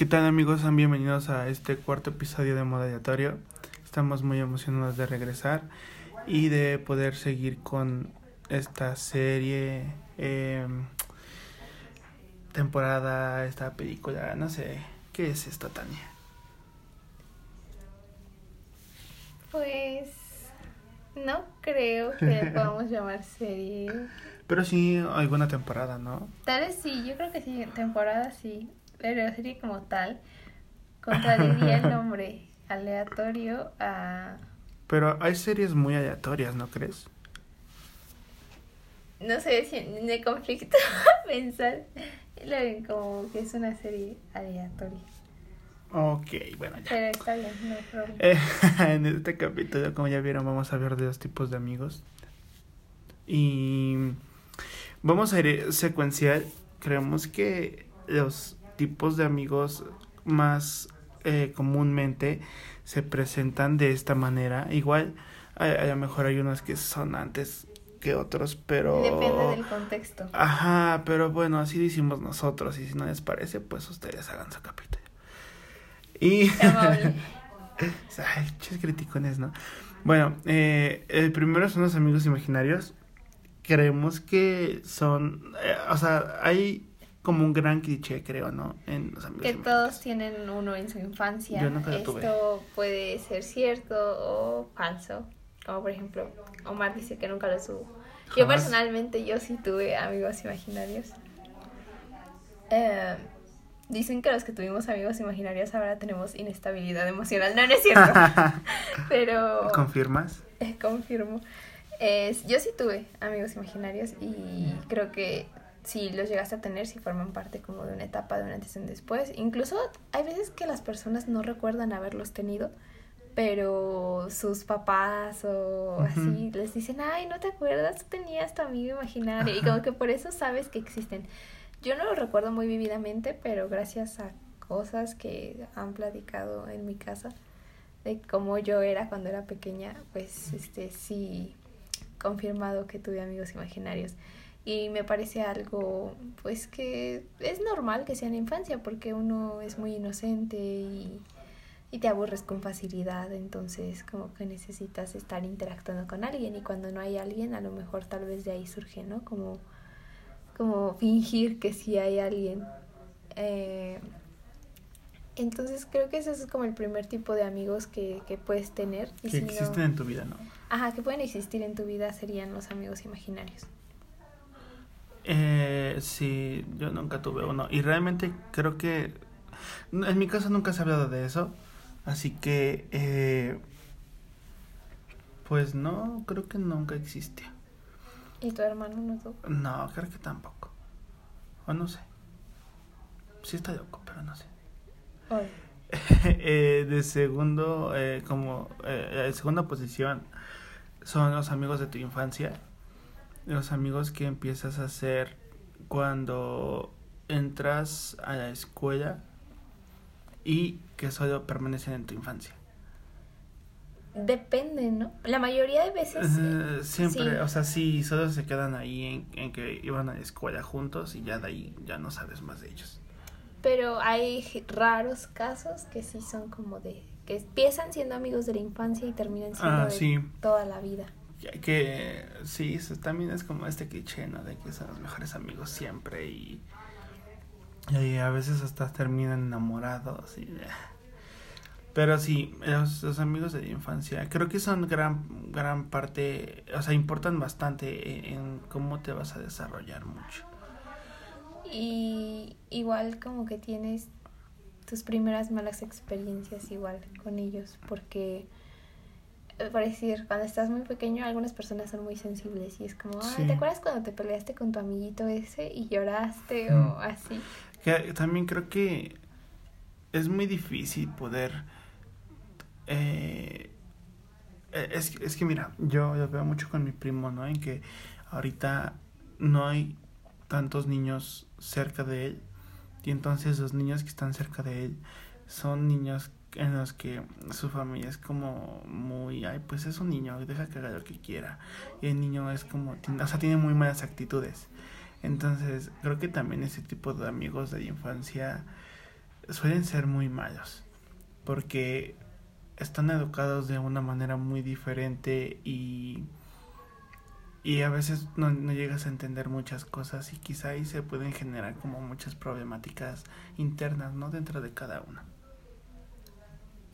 ¿Qué tal amigos? Sean bienvenidos a este cuarto episodio de Moda Aleatorio. Estamos muy emocionados de regresar y de poder seguir con esta serie, eh, temporada, esta película, no sé, ¿qué es esto, Tania? Pues no creo que le podamos llamar serie. Pero sí alguna temporada, ¿no? Tal vez sí, yo creo que sí, temporada sí. Pero serie como tal contradiría el nombre aleatorio a... Pero hay series muy aleatorias, ¿no crees? No sé si me conflicto pensar lo ven como que es una serie aleatoria. Ok, bueno, ya. Pero está bien, no hay problema. Eh, en este capítulo, como ya vieron, vamos a ver de dos tipos de amigos. Y vamos a ir secuencial. Creemos que los tipos de amigos más eh, comúnmente se presentan de esta manera. Igual, a, a lo mejor hay unos que son antes que otros, pero... Depende del contexto. Ajá, pero bueno, así decimos nosotros. Y si no les parece, pues ustedes hagan su capítulo. Y... Ay, criticones, ¿no? Bueno, eh, el primero son los amigos imaginarios. Creemos que son, eh, o sea, hay como un gran cliché, creo, ¿no? En los amigos Que todos tienen uno en su infancia. Yo nunca lo Esto tuve. puede ser cierto o falso. Como por ejemplo, Omar dice que nunca lo tuvo. Yo personalmente, yo sí tuve amigos imaginarios. Eh, dicen que los que tuvimos amigos imaginarios ahora tenemos inestabilidad emocional. No, no es cierto. Pero... ¿Confirmas? Eh, confirmo. Es, yo sí tuve amigos imaginarios y creo que si los llegaste a tener, si forman parte como de una etapa de un antes y un después. Incluso hay veces que las personas no recuerdan haberlos tenido, pero sus papás o así les dicen, ay, ¿no te acuerdas? Tú tenías tu amigo imaginario. Y como que por eso sabes que existen. Yo no lo recuerdo muy vividamente, pero gracias a cosas que han platicado en mi casa de cómo yo era cuando era pequeña, pues este sí confirmado que tuve amigos imaginarios. Y me parece algo pues que es normal que sea en la infancia porque uno es muy inocente y, y te aburres con facilidad, entonces como que necesitas estar interactuando con alguien y cuando no hay alguien a lo mejor tal vez de ahí surge, ¿no? Como, como fingir que sí hay alguien. Eh, entonces creo que ese es como el primer tipo de amigos que, que puedes tener. Y Que si no- existen en tu vida, ¿no? Ajá, que pueden existir en tu vida serían los amigos imaginarios. Eh, sí, yo nunca tuve uno. Y realmente creo que... En mi caso nunca se ha hablado de eso. Así que... Eh, pues no, creo que nunca existió. ¿Y tu hermano no tuvo? No, creo que tampoco. O no sé. Sí está loco, pero no sé. Eh, de segundo, eh, como eh, segunda posición son los amigos de tu infancia. Los amigos que empiezas a hacer cuando entras a la escuela y que solo permanecen en tu infancia. Depende, ¿no? La mayoría de veces... Eh, siempre, sí. o sea, sí, solo se quedan ahí en, en que iban a la escuela juntos y ya de ahí ya no sabes más de ellos. Pero hay raros casos que sí son como de... que empiezan siendo amigos de la infancia y terminan siendo Ah, de sí. toda la vida. Que sí, eso también es como este cliché, ¿no? De que son los mejores amigos siempre y, y a veces hasta terminan enamorados. Y, pero sí, los, amigos de infancia creo que son gran, gran parte, o sea, importan bastante en, en cómo te vas a desarrollar mucho. Y igual como que tienes tus primeras malas experiencias igual con ellos, porque eh, por decir, cuando estás muy pequeño algunas personas son muy sensibles y es como, "Ay, Sí. ¿te acuerdas cuando te peleaste con tu amiguito ese y lloraste o así? Que también creo que es muy difícil poder... eh, eh, es, que- es que mira, yo lo veo mucho con mi primo, ¿no? En que ahorita no hay tantos niños cerca de él y entonces los niños que están cerca de él son niños en los que su familia es como muy, ay, pues es un niño, deja que haga lo que quiera. Y el niño es como, o sea, tiene muy malas actitudes. Entonces, creo que también ese tipo de amigos de la infancia suelen ser muy malos porque están educados de una manera muy diferente y y a veces no, no, llegas a entender muchas cosas y quizá ahí se pueden generar como muchas problemáticas internas, ¿no? Dentro de cada una.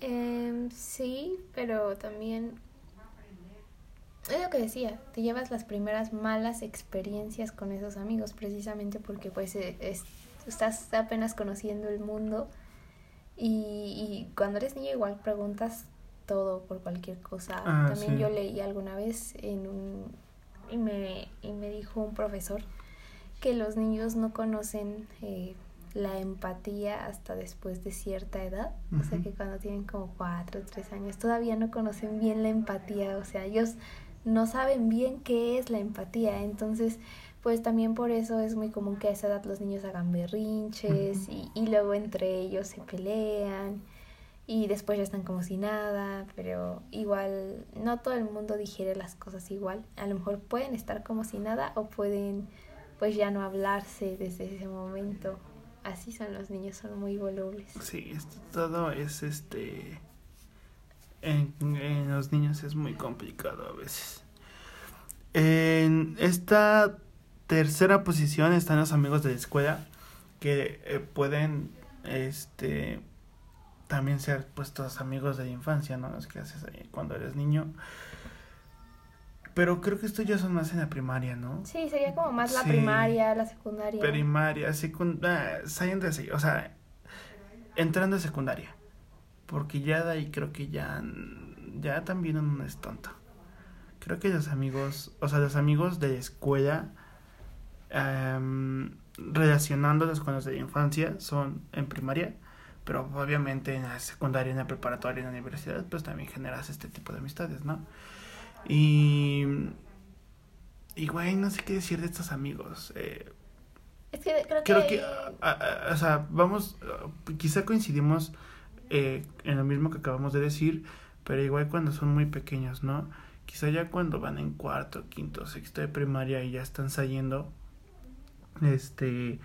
Eh, sí, pero también es lo que decía, te llevas las primeras malas experiencias con esos amigos precisamente porque pues e, es, estás apenas conociendo el mundo y, y, cuando eres niño igual preguntas todo por cualquier cosa. Ah, También sí. yo leí alguna vez en un y me, y me dijo un profesor que los niños no conocen eh, la empatía hasta después de cierta edad, o sea que cuando tienen como cuatro o tres años todavía no conocen bien la empatía, o sea, ellos no saben bien qué es la empatía, entonces pues también por eso es muy común que a esa edad los niños hagan berrinches y, y luego entre ellos se pelean y después ya están como si nada, pero igual no todo el mundo digiere las cosas igual. A lo mejor pueden estar como si nada o pueden pues ya no hablarse desde ese momento. Así son los niños, son muy volubles. Sí, esto todo es este. En, en los niños es muy complicado a veces. En esta tercera posición están los amigos de la escuela que eh, pueden este también ser pues tus amigos de la infancia, ¿no? Los que haces ahí cuando eres niño. Pero creo que estos ya son más en la primaria, ¿no? Sí, sería como más la Sí. primaria, la secundaria. primaria, secundaria, saliendo de o sea, entrando a secundaria. Porque ya de ahí creo que ya, ya también uno es tonto. Creo que los amigos, o sea, los amigos de la escuela, em, relacionándolos con los de la infancia, son en primaria. Pero obviamente en la secundaria, en la preparatoria, en la universidad, pues también generas este tipo de amistades, ¿no? Y... Y, güey, no sé qué decir de estos amigos. Eh, Es que creo que... creo que, ah, ah, o sea, vamos, ah, quizá coincidimos eh, en lo mismo que acabamos de decir, pero igual cuando son muy pequeños, ¿no? Quizá ya cuando van en cuarto, quinto, sexto de primaria y ya están saliendo, este,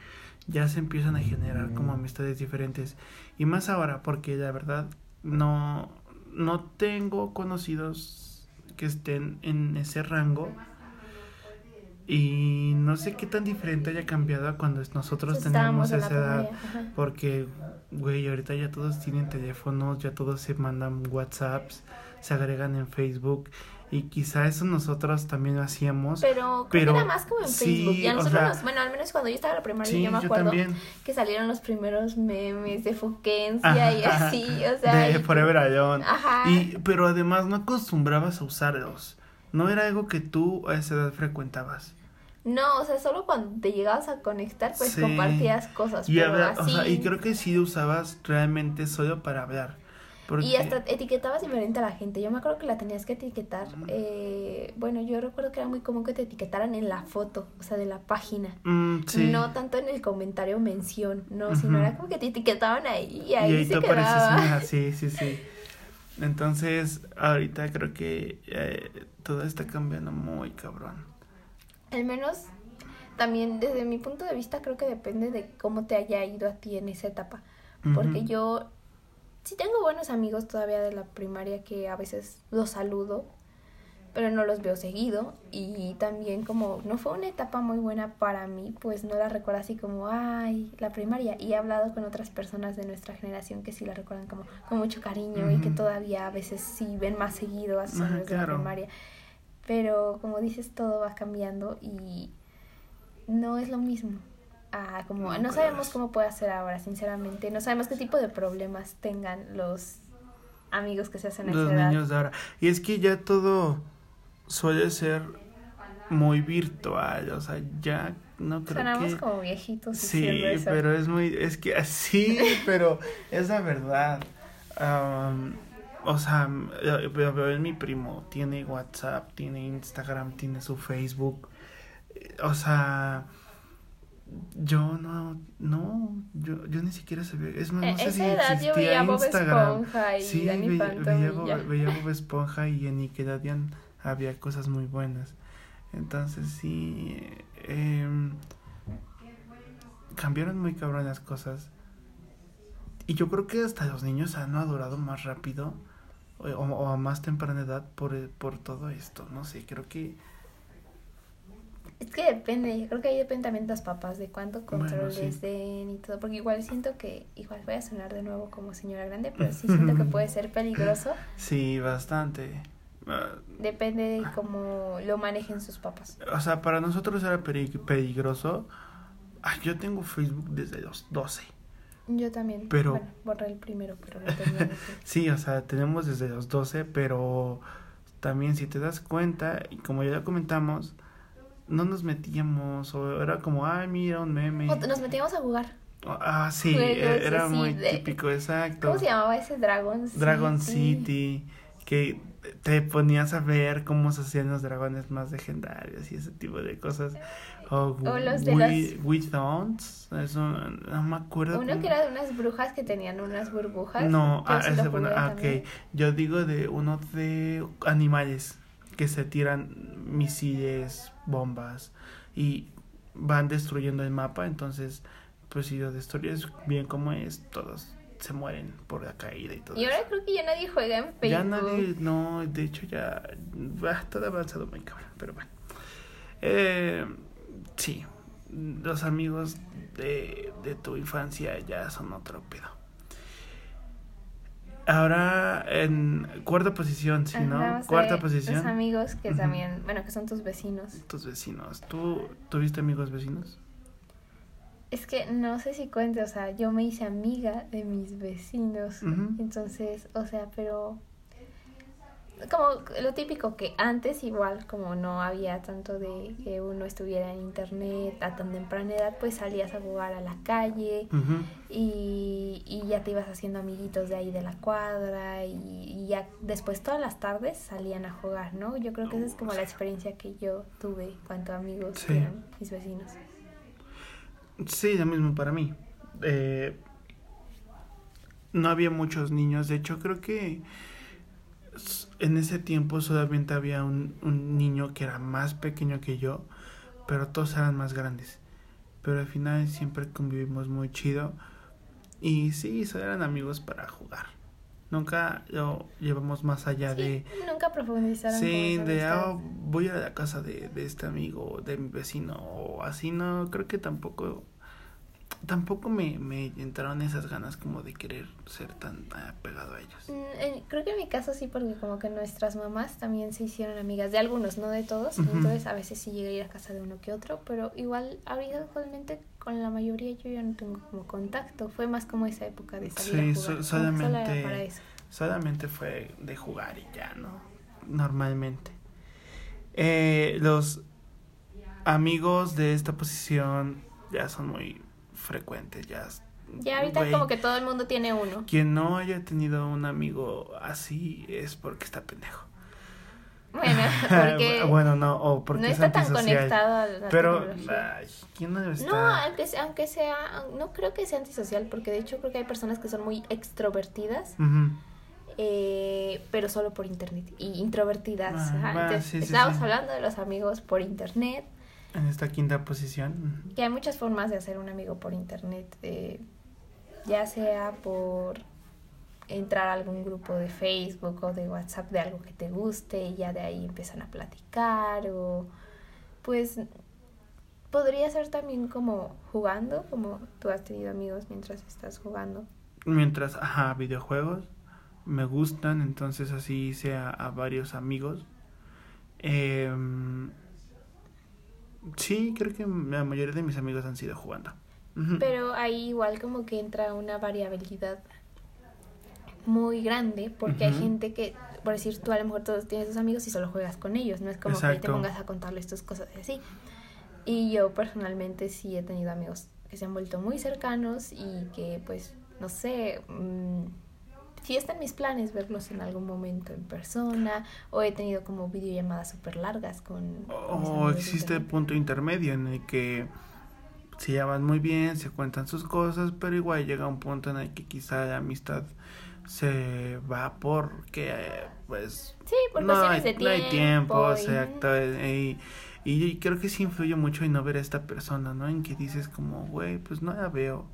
ya se empiezan a generar como amistades diferentes. Y más ahora, porque la verdad no, no tengo conocidos que estén en ese rango. Y no sé qué tan diferente haya cambiado a cuando nosotros pues, teníamos esa edad. Porque, güey, ahorita ya todos tienen teléfonos, ya todos se mandan WhatsApps, se agregan en Facebook. Y quizá eso nosotros también lo hacíamos. Pero creo Pero que era más como en sí, Facebook. Y a o nosotros, sea, nos- bueno, al menos cuando yo estaba en la primaria, sí, yo me acuerdo que salieron los primeros memes de Fuquencia y así, o sea. de y- Forever Alone. Ajá. Y, pero además no acostumbrabas a usarlos. No era algo que tú a esa edad frecuentabas. No, o sea, solo cuando te llegabas a conectar, pues Sí. compartías cosas. Y, pero habla- así. o sea, y creo que sí usabas realmente solo para hablar. Porque, Y hasta etiquetabas diferente a la gente. Yo me acuerdo que la tenías que etiquetar. eh, bueno, yo recuerdo que era muy común que te etiquetaran en la foto, o sea, de la página. Mm, sí. No tanto en el comentario mención, no, sino Ujú. era como que te etiquetaban ahí y y ahí, ahí se quedaba. una- sí, sí, sí. Entonces, ahorita creo que eh, todo está cambiando muy cabrón. Al menos también desde mi punto de vista creo que depende de cómo te haya ido a ti en esa etapa. Porque yo sí tengo buenos amigos todavía de la primaria que a veces los saludo, pero no los veo seguido. Y también como no fue una etapa muy buena para mí, pues no la recuerdo así como, ay, la primaria. Y he hablado con otras personas de nuestra generación que sí la recuerdan como con mucho cariño y que todavía a veces sí ven más seguido a sus de la claro. primaria. Pero como dices, todo va cambiando y no es lo mismo. Ah, como No, sabemos cómo puede ser ahora, sinceramente. No sabemos qué tipo de problemas tengan los amigos que se hacen a Los esa edad. niños de ahora. Y es que ya todo suele ser muy virtual. O sea, ya no creo Sonamos que. como viejitos Sí, eso. pero es muy, es que así, pero es la verdad. Am, o sea, veo mi primo, tiene WhatsApp, tiene Instagram, tiene su Facebook. O sea, yo no, no, yo, yo ni siquiera sabía, es más, no Eh, sé esa si edad yo existía veía Bob Instagram. Esponja y Sí, Danny veía, Phantom veía y Bob, ya. veía Bob Esponja y en Nickelodeon había cosas muy buenas. Entonces sí, em, cambiaron muy cabrón las cosas. Y yo creo que hasta los niños han madurado más rápido o, o a más temprana edad por, por todo esto. No sé, creo que es que depende, yo creo que ahí depende también de los papás, de cuánto control les den y todo, porque igual siento que, igual voy a sonar de nuevo como señora grande, pero sí siento que puede ser peligroso. Sí, bastante. Ah, depende de cómo lo manejen sus papás. O sea, para nosotros era peligroso. Yo tengo Facebook desde los 12. Yo también. Pero... Bueno, borré el primero, pero lo tenía. sí, o sea, tenemos desde los 12, pero también si te das cuenta, y como ya comentamos, no nos metíamos, o era como, ay, mira, un meme. nos metíamos a jugar. Ah, sí, e-, era muy típico, exacto. ¿Cómo se llamaba ese Dragon City? Dragon City, que te ponías a ver cómo se hacían los dragones más legendarios y ese tipo de cosas. O, los de los... Witch eso no me acuerdo. Uno que era de unas brujas que tenían unas burbujas. No, ah, ese, bueno, ah, ok. Yo digo de uno de animales que se tiran misiles, bombas y van destruyendo el mapa, entonces pues si lo destruyes bien como es, todos se mueren por la caída y todo. Y ahora creo que ya nadie juega en Facebook. Ya nadie, no, de hecho ya va todo avanzado muy cabrón, pero bueno. Eh, sí, los amigos de, de tu infancia ya son otro pedo. Ahora en cuarta posición, sí, ¿no? Cuarta posición. Tus amigos que también, bueno, que son tus vecinos. Tus vecinos. ¿Tú tuviste amigos vecinos? Es que no sé si cuente, o sea, yo me hice amiga de mis vecinos. Entonces, o sea, pero como lo típico que antes igual como no había tanto de que uno estuviera en internet a tan temprana edad pues salías a jugar a la calle y, y, ya te ibas haciendo amiguitos de ahí de la cuadra y, ya después todas las tardes salían a jugar no yo creo que esa es como la experiencia que yo tuve cuanto amigos eran mis vecinos. Sí lo mismo para mí. Eh, no había muchos niños. De hecho creo que en ese tiempo solamente había un, un, niño que era más pequeño que yo, pero todos eran más grandes. Pero al final siempre convivimos muy chido. Y sí, eran amigos para jugar. Nunca lo llevamos más allá de... Nunca profundizaron. Sí, de, oh, voy a la casa de, de este amigo, de mi vecino, o así, no, creo que tampoco tampoco me, me entraron esas ganas como de querer ser tan apegado a ellos. Mm, creo que en mi caso sí, porque como que nuestras mamás también se hicieron amigas de algunos, no de todos. Entonces a veces sí llegué a ir a casa de uno que otro, pero igual ahorita actualmente con la mayoría yo ya no tengo como contacto. Fue más como esa época de salir sí, a jugar. solamente, solamente fue de jugar y ya, ¿no? Normalmente. Eh, los amigos de esta posición ya son muy frecuente, ya. Ya ahorita como que todo el mundo tiene uno. Quien no haya tenido un amigo así es porque está pendejo. Bueno, porque bueno, no, o porque no está tan conectado a la Pero, ¿quién no debe estar? No, aunque, aunque sea, no creo que sea antisocial, porque de hecho creo que hay personas que son muy extrovertidas, eh, pero solo por internet, y introvertidas. Ah, estamos hablando de los amigos por internet. En esta quinta posición. Que hay muchas formas de hacer un amigo por internet, eh, ya sea por entrar a algún grupo de Facebook o de WhatsApp de algo que te guste y ya de ahí empiezan a platicar o pues podría ser también como jugando, como tú has tenido amigos mientras estás jugando. Mientras, ajá, videojuegos me gustan, entonces así sea a varios amigos. Eh, Sí, creo que la mayoría de mis amigos han sido jugando. Pero ahí igual como que entra una variabilidad muy grande porque hay gente que, por decir, tú a lo mejor todos tienes tus amigos y solo juegas con ellos, no es como que te pongas a contarles tus cosas y así. Y yo personalmente sí he tenido amigos que se han vuelto muy cercanos y que pues, no sé, mmm, sí está en mis planes verlos en algún momento en persona o he tenido como videollamadas súper largas con... O existe el punto intermedio en el que se llevan muy bien, se cuentan sus cosas, pero igual llega un punto en el que quizá la amistad se va porque pues sí, por no, hay, de tiempo, no hay tiempo, exacto, y, y, creo que sí influye mucho en no ver a esta persona, ¿no? En que dices como, güey, pues no la veo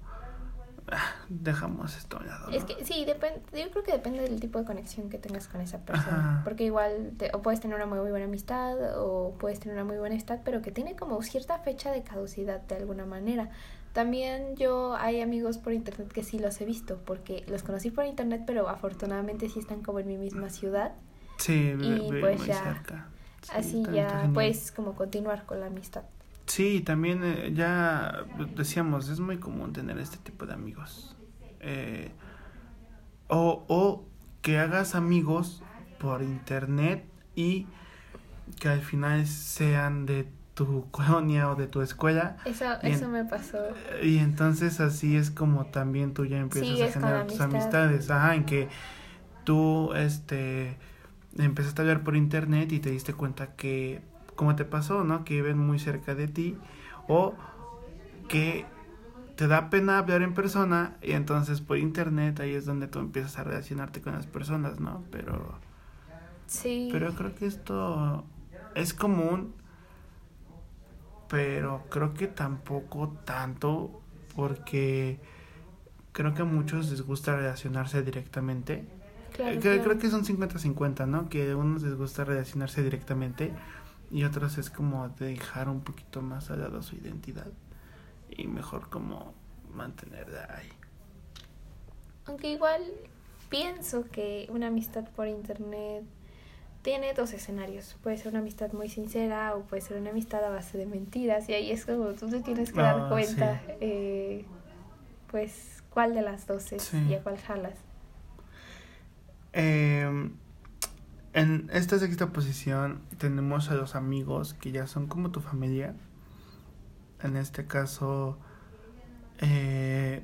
dejamos esto lado. Es ¿no? que sí, depende, yo creo que depende del tipo de conexión que tengas con esa persona. Ajá. Porque igual te- o puedes tener una muy, buena amistad o puedes tener una muy buena amistad, pero que tiene como cierta fecha de caducidad de alguna manera. También yo hay amigos por internet que sí los he visto, porque los conocí por internet, pero afortunadamente sí están como en mi misma ciudad. Sí, y pues muy ya, cerca. Sí, Así ya puedes como continuar con la amistad. Sí, también eh, ya decíamos, es muy común tener este tipo de amigos. Eh, o, o que hagas amigos por internet y que al final sean de tu colonia o de tu escuela. Eso, eso me pasó. Y entonces así es como también tú ya empiezas a generar tus amistad. amistades. Ajá, en que tú este empezaste a hablar por internet y te diste cuenta que como te pasó, ¿no? Que viven muy cerca de ti o que te da pena hablar en persona y entonces por internet ahí es donde tú empiezas a relacionarte con las personas, ¿no? Pero Sí. pero creo que esto es común, pero creo que tampoco tanto, porque creo que a muchos les gusta relacionarse directamente. Claro, Eh, que- claro. Creo que son 50-50, ¿no? Que a unos les gusta relacionarse directamente y a otros es como dejar un poquito más al lado su identidad y mejor como mantenerla ahí. Aunque igual pienso que una amistad por internet tiene dos escenarios. Puede ser una amistad muy sincera o puede ser una amistad a base de mentiras. Y ahí es como tú te tienes que dar Ah, cuenta, sí. eh, pues, cuál de las dos es Sí. y a cuál jalas. Eh, en esta sexta posición tenemos a los amigos que ya son como tu familia. En este caso, eh,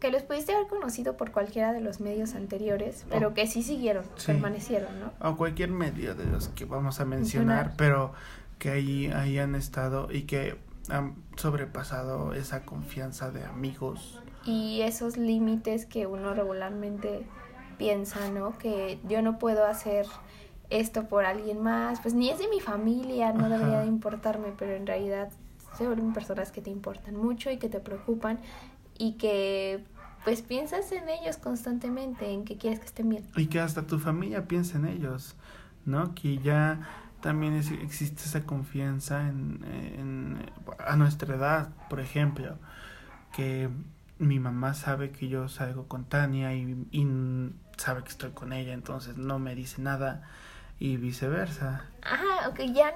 Que los pudiste haber conocido por cualquiera de los medios anteriores, pero que sí siguieron, Sí. permanecieron, ¿no? o cualquier medio de los que vamos a mencionar, Mencionar. pero que ahí, ahí han estado y que han sobrepasado esa confianza de amigos. y esos límites que uno regularmente piensa, ¿no? Que yo no puedo hacer esto por alguien más, pues ni es de mi familia, no debería de importarme, pero en realidad se vuelven personas que te importan mucho y que te preocupan y que pues piensas en ellos constantemente, en que quieres que estén bien. Y que hasta tu familia piensa en ellos, ¿no? Que ya también es- existe esa confianza en, en- a nuestra edad, por ejemplo, que mi mamá sabe que yo salgo con Tania y, y sabe que estoy con ella, entonces no me dice nada y viceversa. Ajá, ok, ya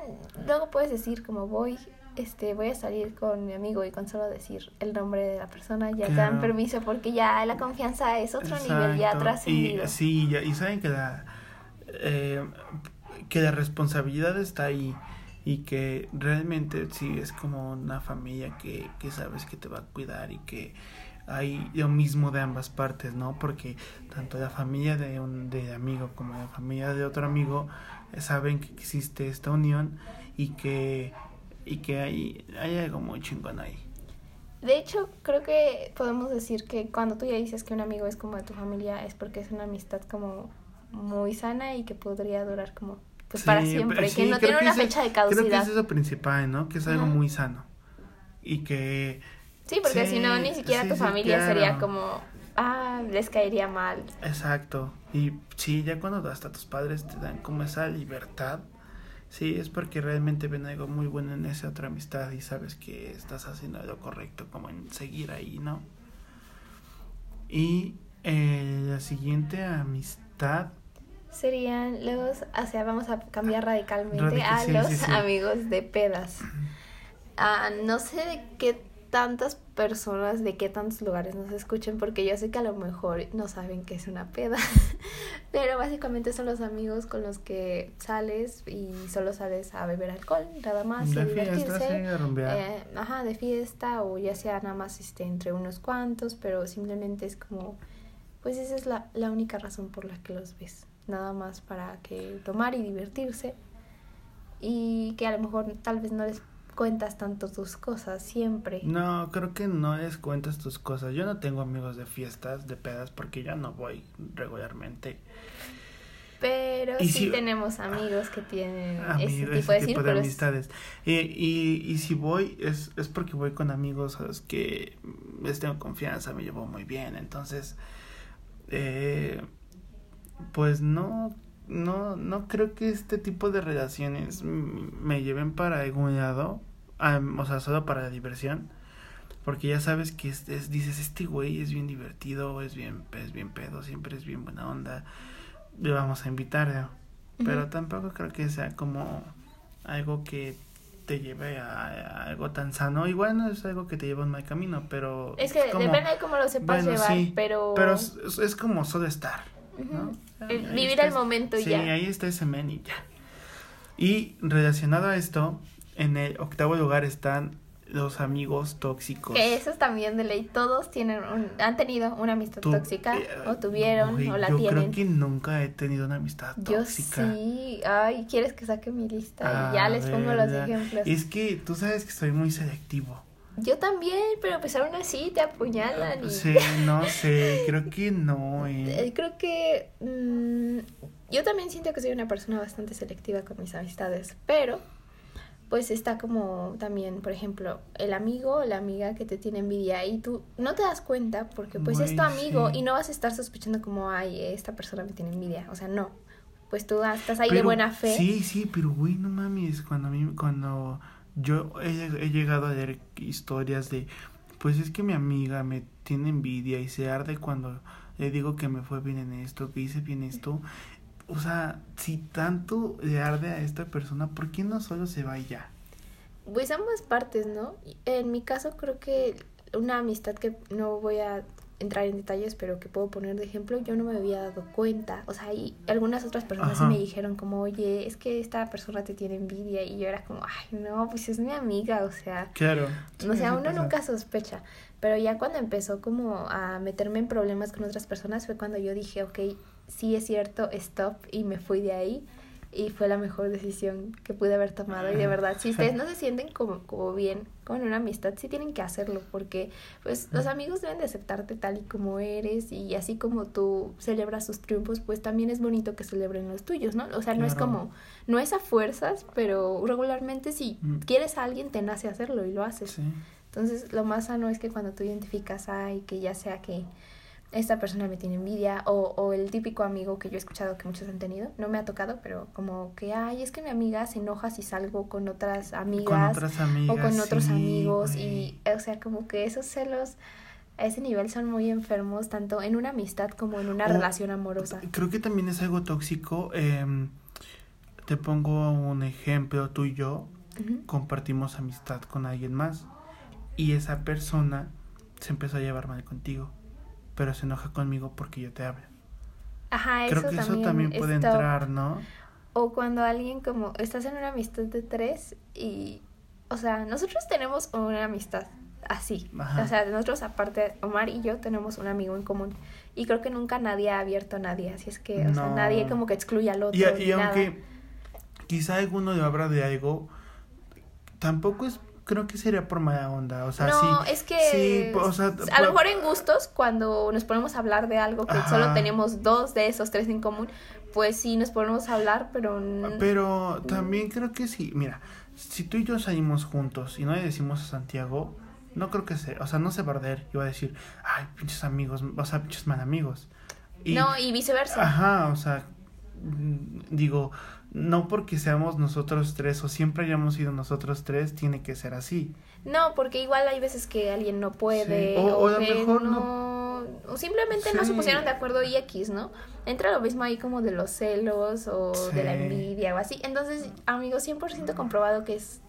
luego puedes decir como voy, este, voy a salir con mi amigo y con solo decir el nombre de la persona ya te dan permiso porque ya la confianza es otro nivel, ya trascendido. Y sí, ya- y saben que la eh, que la responsabilidad está ahí y que realmente sí es como una familia que, que sabes que te va a cuidar y que hay lo mismo de ambas partes, ¿no? Porque tanto la familia de un de amigo como la familia de otro amigo saben que existe esta unión y que y que hay, hay algo muy chingón ahí. De hecho, creo que podemos decir que cuando tú ya dices que un amigo es como de tu familia es porque es una amistad como muy sana y que podría durar como pues para siempre, que no tiene una es fecha de Creo que caducidad. es eso principal, ¿no? Que es algo muy sano. Y que Sí, porque Sí, si no, ni siquiera sí, tu familia sería como, ah, les caería mal. Exacto. Y sí, ya cuando hasta tus padres te dan como esa libertad, sí, es porque realmente ven algo muy bueno en esa otra amistad y sabes que estás haciendo lo correcto, como en seguir ahí, ¿no? Y eh, la siguiente amistad, Serían los, o sea, vamos a cambiar radicalmente Radical, a sí, los sí, sí. amigos de pedas. Ah, no sé de qué tantas personas, de qué tantos lugares nos escuchen, porque yo sé que a lo mejor no saben qué es una peda, pero básicamente son los amigos con los que sales y solo sales a beber alcohol, nada más, a de fiesta, divertirse. sí, a rumbear. Eh, ajá, de fiesta o ya sea nada más este, entre unos cuantos, pero simplemente es como, pues esa es la, la única razón por la que los ves, nada más para que tomar y divertirse y que a lo mejor tal vez no les cuentas tanto tus cosas siempre. No, creo que no les cuentas tus cosas. Yo no tengo amigos de fiestas, de pedas, porque ya no voy regularmente. Pero Y sí si- tenemos amigos que tienen ese tipo de ese tipo de círculos. amistades. Y, y, y si voy, es, es porque voy con amigos a los que les tengo confianza, me llevo muy bien. Entonces, eh, pues no, no, no creo que este tipo de relaciones me lleven para algún lado. am, o sea, solo para la diversión. Porque ya sabes que es, es- dices, este güey es bien divertido, es bien, es bien pedo, siempre es bien buena onda. Le vamos a invitar, ¿no? Pero tampoco creo que sea como algo que te lleve a, a algo tan sano. Igual no es algo que te lleve a un mal camino, pero... Es que como- depende de cómo lo sepas bueno, llevar, sí, pero... Pero es, es- es como solo estar, Ah, El vivir está el momento sí, ya. ahí está ese men y ya. Y relacionado a esto, en el octavo lugar están los amigos tóxicos. Que eso es también de ley. Todos tienen un- han tenido una amistad tóxica, eh, o tuvieron, o la yo tienen. creo que nunca he tenido una amistad Yo tóxica. sí. Ay, ¿quieres que saque mi lista? Y ya les pongo los ejemplos. Es que tú sabes que soy muy selectivo. Yo también, pero pues aún así te apuñalan. Y... Sí, no sé, creo que no. eh. Eh, Creo que mm, yo también siento que soy una persona bastante selectiva con mis amistades, pero pues está como también, por ejemplo, el amigo o la amiga que te tiene envidia y tú no te das cuenta porque pues es tu amigo sí. y no vas a estar sospechando como, ay, esta persona me tiene envidia, o sea, no. Pues tú estás ahí de buena fe. Sí, sí, pero güey, no mames, cuando a mí, cuando yo he, he llegado a leer historias de, pues es que mi amiga me tiene envidia y se arde cuando le digo que me fue bien en esto, que hice bien esto. O sea, si tanto le arde a esta persona, ¿por qué no solo se va y ya? Pues ambas partes, ¿no? En mi caso creo que una amistad que no voy a entrar en detalles, pero que puedo poner de ejemplo, yo no me había dado cuenta. O sea, y algunas otras personas sí me dijeron como, oye, es que esta persona te tiene envidia. Y yo era como, ay, no, pues es mi amiga, o sea... Claro. O sea, uno nunca sospecha. Pero ya cuando empezó como a meterme en problemas con otras personas fue cuando yo dije, ok, sí es cierto, stop, y me fui de ahí. Y fue la mejor decisión que pude haber tomado. Y de verdad, si ustedes no se sienten como, como bien con una amistad, sí tienen que hacerlo. Porque pues los amigos deben de aceptarte tal y como eres. Y así como tú celebras sus triunfos, pues también es bonito que celebren los tuyos, ¿no? O sea, no es como, no es a fuerzas, pero regularmente si Mm. quieres a alguien, te nace hacerlo y lo haces. Sí. Entonces, lo más sano es que cuando tú identificas, ay, que ya sea que esta persona me tiene envidia, o, o el típico amigo que yo he escuchado que muchos han tenido, no me ha tocado, pero como que, ay, es que mi amiga se enoja si salgo con otras amigas Con otras amigas. o con otros sí, amigos, y, o sea, como que esos celos a ese nivel son muy enfermos, tanto en una amistad como en una O- relación amorosa. Creo que también es algo tóxico. em, te pongo un ejemplo, tú y yo compartimos amistad con alguien más y esa persona se empezó a llevar mal contigo, pero se enoja conmigo porque yo te hablo. Ajá, Creo eso que eso también, puede entrar, ¿no? O cuando alguien como estás en una amistad de tres y, o sea, nosotros tenemos una amistad así. Ajá. O sea, nosotros aparte, Omar y yo tenemos un amigo en común. Y creo que nunca nadie ha abierto a nadie. Así es que, o sea, nadie como que excluye al otro. Y, y nada. aunque quizá alguno habla de algo, tampoco es, creo que sería por mala onda, o sea, no, sí. es que sí, o sea, a lo mejor en gustos, cuando nos ponemos a hablar de algo que Ajá. solo tenemos dos de esos tres en común, pues sí nos ponemos a hablar, pero... Pero también creo que sí, mira, si tú y yo salimos juntos y no le decimos a Santiago, no creo que se, o sea, no se va a arder y va a decir, ay, pinches amigos, o sea, pinches mal amigos. Y, no, y viceversa. Ajá, o sea, mm, digo, no porque seamos nosotros tres o siempre hayamos sido nosotros tres, tiene que ser así. No, porque igual hay veces que alguien no puede Sí, o- o a lo que mejor no, o simplemente no se pusieron de acuerdo y X, ¿no? Entra lo mismo ahí como de los celos o de la envidia o así. Entonces, amigos, 100% comprobado que es-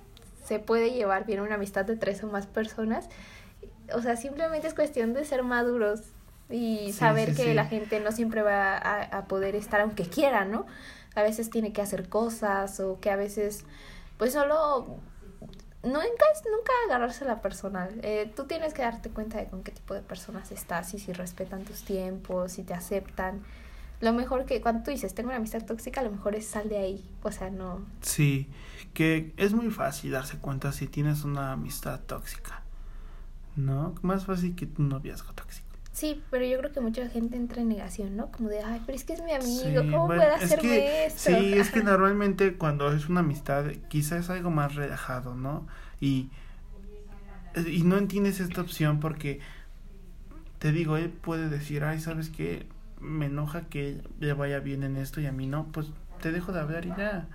se puede llevar bien una amistad de tres o más personas. O sea, simplemente es cuestión de ser maduros y saber que la gente no siempre va a, a poder estar aunque quiera, ¿no? A veces tiene que hacer cosas o que a veces, pues solo nunca nunca agarrársela personal. Eh, tú tienes que darte cuenta de con qué tipo de personas estás y si respetan tus tiempos, si te aceptan. Lo mejor que cuando tú dices tengo una amistad tóxica, lo mejor es sal de ahí. O sea, no. Sí, que es muy fácil darse cuenta si tienes una amistad tóxica, ¿no? Más fácil que tu noviazgo tóxico. Sí, pero yo creo que mucha gente entra en negación, ¿no? Como de, ay, pero es que es mi amigo, ¿cómo puede hacerme esto? Sí, es que normalmente cuando es una amistad, quizás es algo más relajado, ¿no? Y, y no entiendes esta opción porque, te digo, él puede decir, ay, ¿sabes qué? Me enoja que le vaya bien en esto y a mí no, pues te dejo de hablar y ya.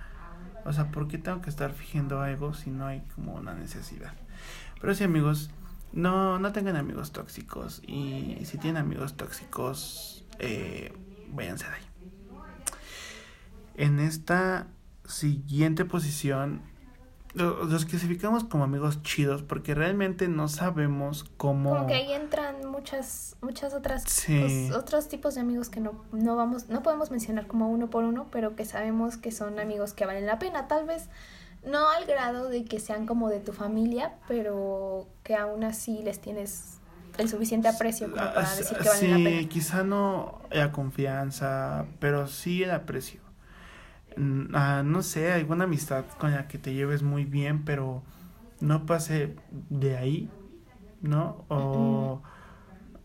O sea, ¿por qué tengo que estar fingiendo algo si no hay como una necesidad? Pero sí, amigos, no, no tengan amigos tóxicos. Y si tienen amigos tóxicos, eh, váyanse de ahí. En esta siguiente posición, los clasificamos como amigos chidos porque realmente no sabemos cómo. Como que ahí entran muchas, muchas otras pues, otros tipos de amigos que no, no vamos, no podemos mencionar como uno por uno, pero que sabemos que son amigos que valen la pena. Tal vez no al grado de que sean como de tu familia, pero que aún así les tienes el suficiente aprecio como para decir que valen la pena. quizá no la confianza, pero sí el aprecio. Ah, no sé, alguna amistad con la que te lleves muy bien, pero no pase de ahí, ¿no? O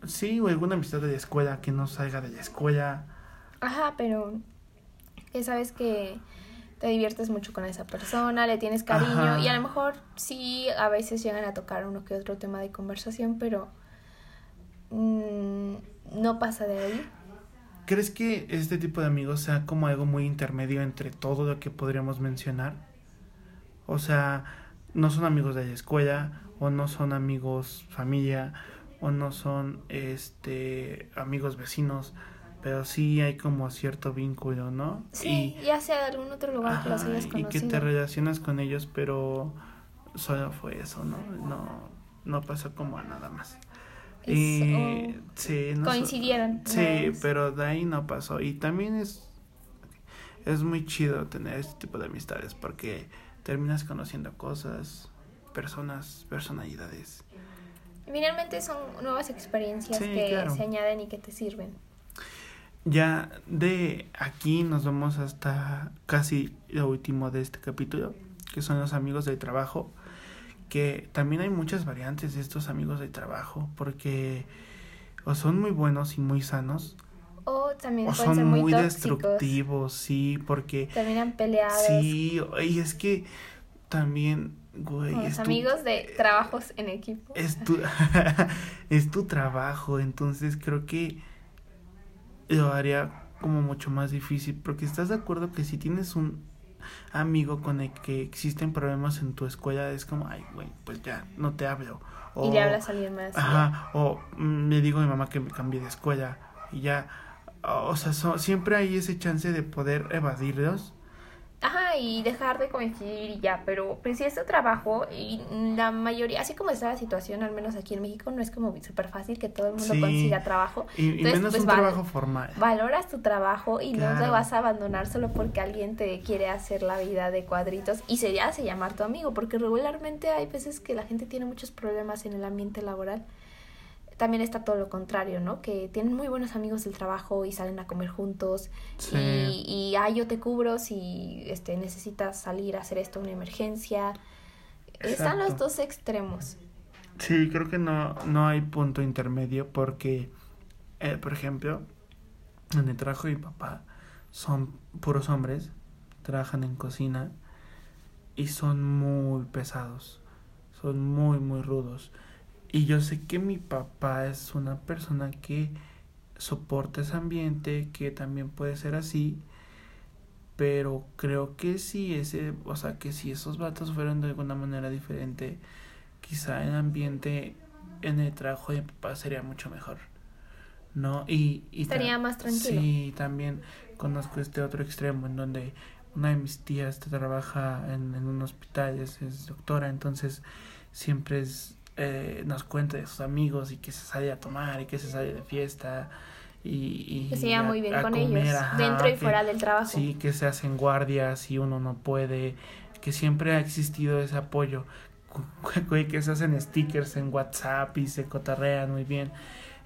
sí, o alguna amistad de la escuela que no salga de la escuela. Ajá, pero ya sabes que te diviertes mucho con esa persona, le tienes cariño y a lo mejor sí a veces llegan a tocar uno que otro tema de conversación, pero mm, no pasa de ahí. ¿Crees que este tipo de amigos sea como algo muy intermedio entre todo lo que podríamos mencionar? O sea, no son amigos de la escuela, o no son amigos familia, o no son este amigos vecinos, pero sí hay como cierto vínculo, ¿no? Sí, y, ya sea de algún otro lugar que los hayas conocido. Y que te relacionas con ellos, pero solo fue eso, ¿no? No, no pasó como a nada más. Y, sí, coincidieron. Sí, pero de ahí no pasó. Y también es, es muy chido tener este tipo de amistades porque terminas conociendo cosas, personas, personalidades. Finalmente son nuevas experiencias que se añaden y que te sirven. Ya de aquí nos vamos hasta casi lo último de este capítulo, que son los amigos del trabajo que también hay muchas variantes de estos amigos de trabajo, porque o son muy buenos y muy sanos, o también son muy, destructivos, sí, porque terminan peleados. Sí, y es que también, güey, los amigos de trabajos en equipo. Es tu, es tu trabajo, entonces creo que lo haría como mucho más difícil, porque estás de acuerdo que si tienes un amigo con el que existen problemas en tu escuela, es como, ay, güey, pues ya, no te hablo. O, y le hablas a alguien más. Ajá, o me digo a mi mamá que me cambie de escuela y ya, o sea, siempre hay ese chance de poder evadirlos Ajá, y dejar de coincidir y ya, pero, si es tu trabajo y la mayoría, así como está la situación, al menos aquí en México, no es como súper fácil que todo el mundo consiga trabajo. Y, menos pues, un trabajo formal. Valoras tu trabajo y no te vas a abandonar solo porque alguien te quiere hacer la vida de cuadritos y se hace llamar tu amigo, porque regularmente hay veces que la gente tiene muchos problemas en el ambiente laboral también está todo lo contrario, ¿no? Que tienen muy buenos amigos del trabajo y salen a comer juntos y, y ah, yo te cubro si este, necesitas salir a hacer esto, una emergencia. Están los dos extremos. Sí, creo que no, no hay punto intermedio porque, eh, por ejemplo, en el trabajo de mi papá son puros hombres, trabajan en cocina y son muy pesados, son muy, muy rudos y yo sé que mi papá es una persona que soporta ese ambiente, que también puede ser así, pero creo que si ese, o sea, que si esos vatos fueran de alguna manera diferente, quizá el ambiente en el trabajo de mi papá sería mucho mejor. ¿No? Y, y estaría más tranquilo. Sí, también conozco este otro extremo en donde una de mis tías trabaja en, en un hospital, es, es doctora, entonces siempre es eh, nos cuenta de sus amigos y que se sale a tomar y que se sale de fiesta y, que se lleva muy bien con ellos dentro y fuera del trabajo. sí que se hacen guardias y uno no puede que siempre ha existido ese apoyo. Que se hacen stickers en WhatsApp y se cotarrean muy bien.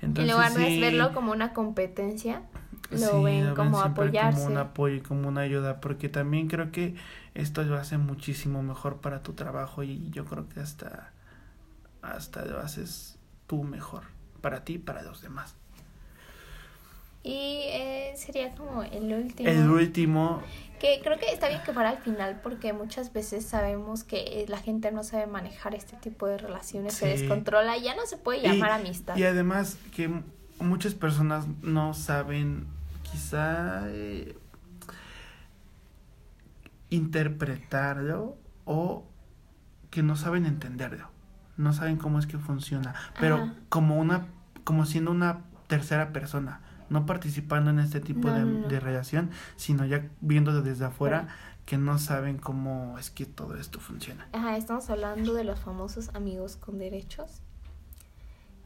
Entonces, en lugar de verlo como una competencia lo ven como apoyarse como un apoyo y como una ayuda porque también creo que esto lo hace muchísimo mejor para tu trabajo y yo creo que hasta hasta lo haces tú mejor para ti y para los demás. Y eh, sería como el último. El último, Que creo que está bien que fuera al final porque muchas veces sabemos que la gente no sabe manejar este tipo de relaciones, se descontrola y ya no se puede Y- llamar amistad. Y además que muchas personas no saben quizá eh, interpretarlo o que no saben entenderlo. No saben cómo es que funciona, pero Ajá. como una como siendo una tercera persona, no participando en este tipo No, de, no, de relación, sino ya viéndolo desde afuera que no saben cómo es que todo esto funciona. Ajá, estamos hablando de los famosos amigos con derechos.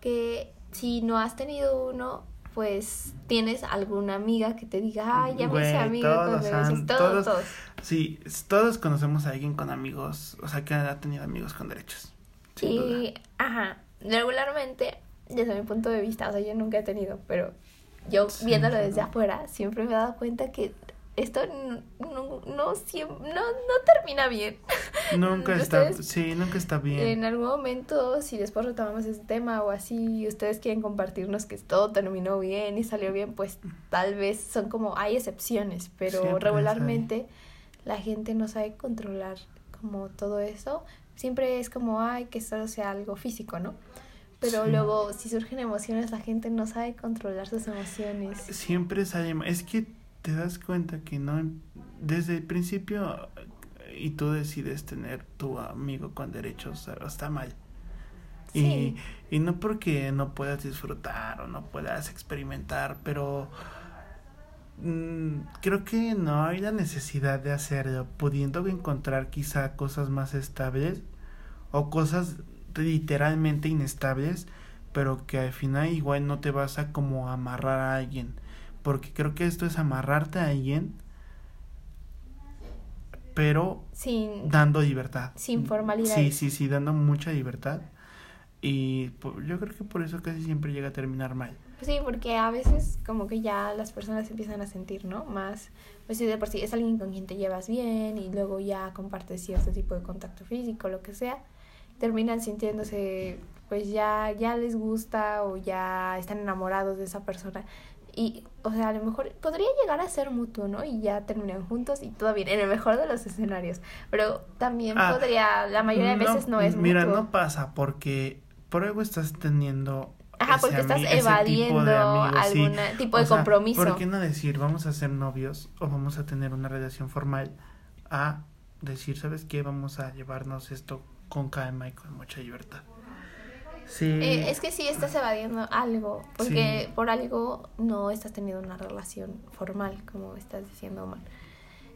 Que si no has tenido uno, pues tienes alguna amiga que te diga, ay, ya me hice amiga con derechos. han- todos, todos- todos. Sí, todos conocemos a alguien con amigos, o sea, que ha tenido amigos con derechos. Sin duda. Y, ajá, regularmente, desde mi punto de vista, o sea, yo nunca he tenido, pero yo Sí, viéndolo desde no. afuera, siempre me he dado cuenta que esto no, no, no, no termina bien. Nunca está, sí, nunca está bien. En algún momento, si después retomamos ese tema o así, y ustedes quieren compartirnos que todo terminó bien y salió bien, pues tal vez son como, hay excepciones, pero Siempre regularmente la gente no sabe controlar como todo eso. Siempre es como, ay, que solo sea algo físico, ¿no? Pero Sí. luego, si surgen emociones, la gente no sabe controlar sus emociones. Siempre sale, es que te das cuenta que no, desde el principio, y tú decides tener tu amigo con derechos, está mal. Sí. Y, y no porque no puedas disfrutar o no puedas experimentar, pero mm, creo que no hay la necesidad de hacerlo, pudiendo encontrar quizá cosas más estables o cosas literalmente inestables, pero que al final igual no te vas a como amarrar a alguien, porque creo que esto es amarrarte a alguien, pero Sin, dando libertad. sin formalidades. Sí, sí, sí, dando mucha libertad. Y yo creo que por eso casi siempre llega a terminar mal. Sí, porque a veces como que ya las personas empiezan a sentir, ¿no? Más, pues si de por sí es alguien con quien te llevas bien y luego ya compartes cierto tipo de contacto físico, lo que sea, terminan sintiéndose, pues ya, ya les gusta o ya están enamorados de esa persona. Y, o sea, a lo mejor podría llegar a ser mutuo, ¿no? Y ya terminan juntos y todo bien, en el mejor de los escenarios. Pero también Ah, podría, la mayoría de veces no, es Mira, mutuo. no pasa porque por algo estás teniendo. Ajá, ese porque estás ese tipo de evadiendo amigos, sí. algún tipo de O sea, compromiso. ¿Por qué no decir vamos a ser novios o vamos a tener una relación formal? A decir, ¿sabes qué? Vamos a llevarnos esto con calma y con mucha libertad. Sí. Eh, es que sí estás evadiendo algo, porque Sí. por algo no estás teniendo una relación formal, como estás diciendo, Omar.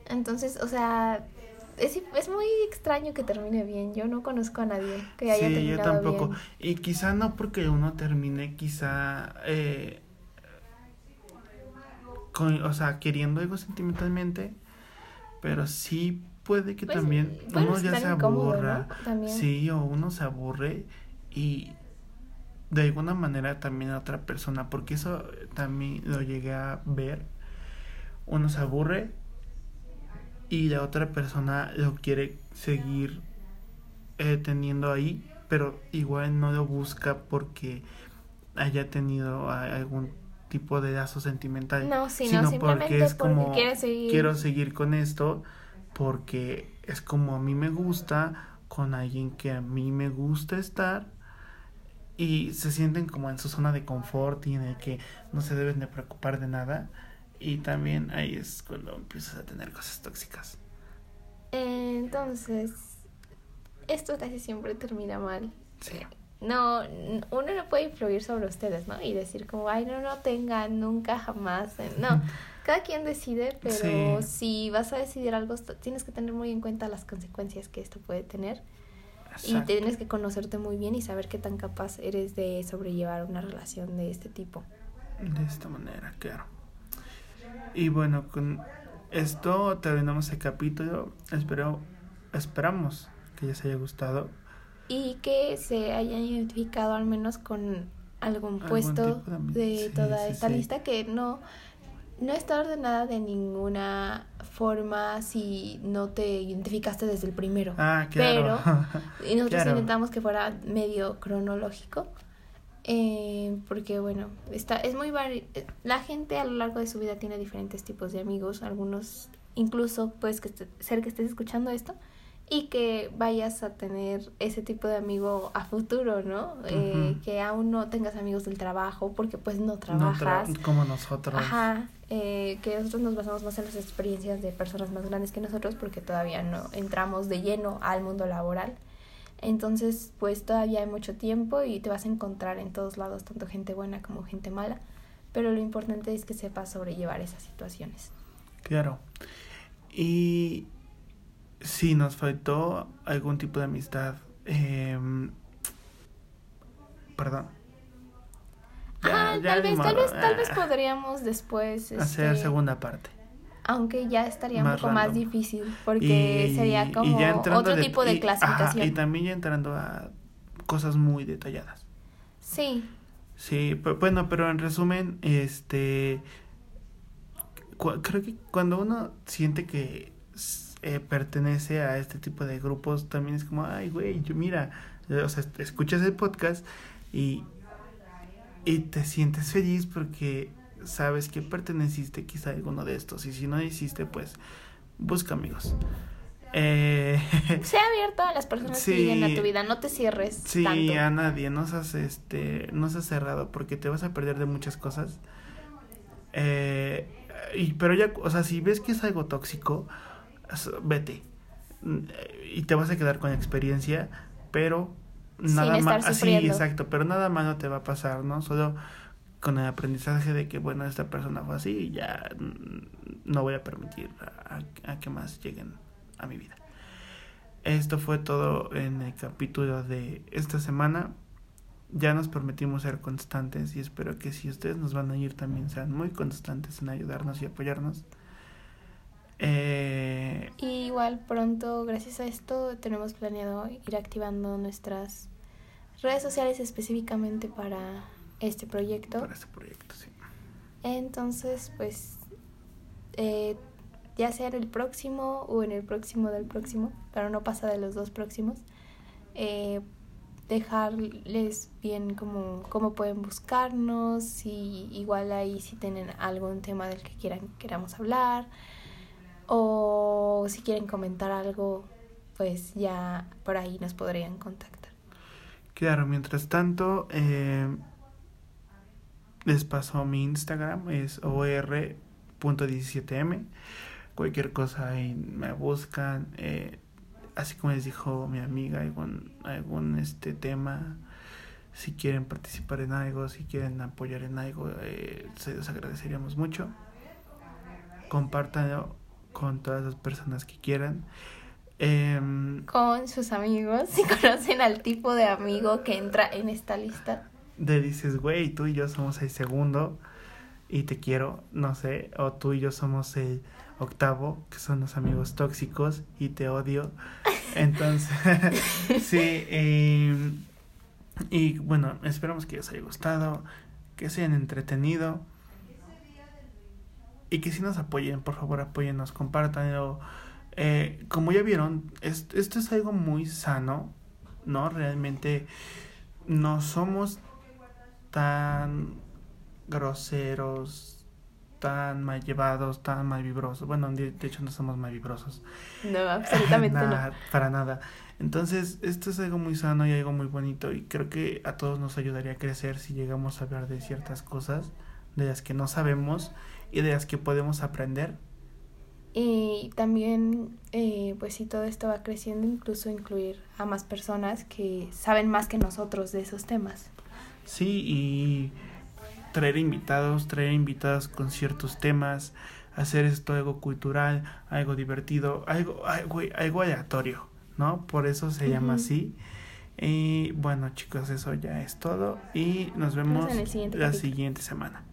Entonces, o sea, es, es muy extraño que termine bien. Yo no conozco a nadie que haya sí, yo tampoco. bien. Y quizá no porque uno termine, quizá, eh, con, o sea, queriendo algo sentimentalmente, pero sí puede que Pues, también uno ya se aburra. Sí, o uno se aburre y de alguna manera también a otra persona, porque eso también lo llegué a ver. Uno se aburre y la otra persona lo quiere seguir eh, teniendo ahí, pero igual no lo busca porque haya tenido algún tipo de lazo sentimental. No, sino simplemente porque es porque como quiero seguir con esto porque es como a mí me gusta con alguien que a mí me gusta estar y se sienten como en su zona de confort y en el que no se deben de preocupar de nada y también ahí es cuando empiezas a tener cosas tóxicas. Entonces, esto casi siempre termina mal. Sí. No, n- uno no puede influir sobre ustedes, ¿no? Y decir como, ay, no, no tengan, nunca, jamás. eh, No, cada quien decide, pero Sí. si vas a decidir algo, tienes que tener muy en cuenta las consecuencias que esto puede tener. Y tienes que conocerte muy bien y saber qué tan capaz eres de sobrellevar una relación de este tipo. De esta manera, claro. Y bueno, con esto terminamos el capítulo. Espero, esperamos que les haya gustado. Y que se hayan identificado al menos con algún puesto de ami- de sí, toda sí, esta sí. lista que no, no está ordenada de ninguna forma si no te identificaste desde el primero. Ah, claro. Y nosotros Claro. intentamos que fuera medio cronológico. Eh, porque bueno, está, es muy vari la gente a lo largo de su vida tiene diferentes tipos de amigos, algunos incluso puedes que ser que estés escuchando esto y que vayas a tener ese tipo de amigo a futuro, ¿no? eh, que aún no tengas amigos del trabajo porque pues no trabajas. como nosotros. Ajá, eh, que nosotros nos basamos más en las experiencias de personas más grandes que nosotros porque todavía no entramos de lleno al mundo laboral. Entonces, pues todavía hay mucho tiempo y te vas a encontrar en todos lados, tanto gente buena como gente mala, pero lo importante es que sepas sobrellevar esas situaciones. Claro. Y si nos faltó algún tipo de amistad, eh, perdón. ah, tal vez, tal vez, tal vez podríamos después hacer este, segunda parte. Aunque ya estaría un poco más difícil, porque sería como otro tipo de, clasificación. y también ya entrando a cosas muy detalladas. Sí. Sí, bueno, pero en resumen, este, creo que cuando uno siente que eh, pertenece a este tipo de grupos, también es como, ay, güey, yo mira, o sea, escuchas el podcast y, y te sientes feliz porque sabes que perteneciste quizá a alguno de estos y si no hiciste, pues busca amigos. Eh, sea abierto a las personas que viven a tu vida, no te cierres. Sí, a nadie, no seas, este, no seas cerrado porque te vas a perder de muchas cosas. Eh, y, pero ya, o sea, si ves que es algo tóxico, vete. Y te vas a quedar con experiencia, pero nada más. así exacto, pero nada más no te va a pasar, ¿no? Solo con el aprendizaje de que, bueno, esta persona fue así y ya no voy a permitir a, que más lleguen a mi vida. Esto fue todo en el capítulo de esta semana. Ya nos prometimos ser constantes y espero que si ustedes nos van a ir también sean muy constantes en ayudarnos y apoyarnos. Eh... Y igual pronto, gracias a esto, tenemos planeado ir activando nuestras redes sociales específicamente para este proyecto. Para este proyecto, sí. Entonces, pues, eh, ya sea en el próximo o en el próximo del próximo, pero no pasa de los dos próximos, eh, dejarles bien como cómo pueden buscarnos y igual ahí si tienen algún tema del que quieran queramos hablar o si quieren comentar algo pues ya por ahí nos podrían contactar claro mientras tanto eh, les paso mi Instagram, es or.17m. Cualquier cosa ahí me buscan. Eh, así como les dijo mi amiga, algún, algún este tema. Si quieren participar en algo, si quieren apoyar en algo, eh, se los agradeceríamos mucho. Compártanlo con todas las personas que quieran. Em, con sus amigos, si conocen al tipo de amigo que entra en esta lista de dices, güey, tú y yo somos el segundo y te quiero, no sé, o tú y yo somos el octavo, que son los amigos tóxicos y te odio. Entonces, sí, y bueno, esperamos que les haya gustado, que se hayan entretenido y que si nos apoyen, por favor apóyennos, compártanlo. Eh, como ya vieron, esto, esto es algo muy sano, ¿no? Realmente no somos tan groseros, tan mal llevados, tan mal vibrosos. Bueno, de, hecho no somos mal vibrosos. No, absolutamente no. Para nada. Entonces, esto es algo muy sano y algo muy bonito y creo que a todos nos ayudaría a crecer si llegamos a hablar de ciertas cosas, de las que no sabemos y de las que podemos aprender. Y también, eh, pues si todo esto va creciendo, incluso incluir a más personas que saben más que nosotros de esos temas. Sí, y traer invitados, traer invitados con ciertos temas, hacer esto algo cultural, algo divertido, algo, algo, algo aleatorio, ¿no? Por eso se llama así. Y bueno, chicos, eso ya es todo. Y nos vemos la siguiente semana.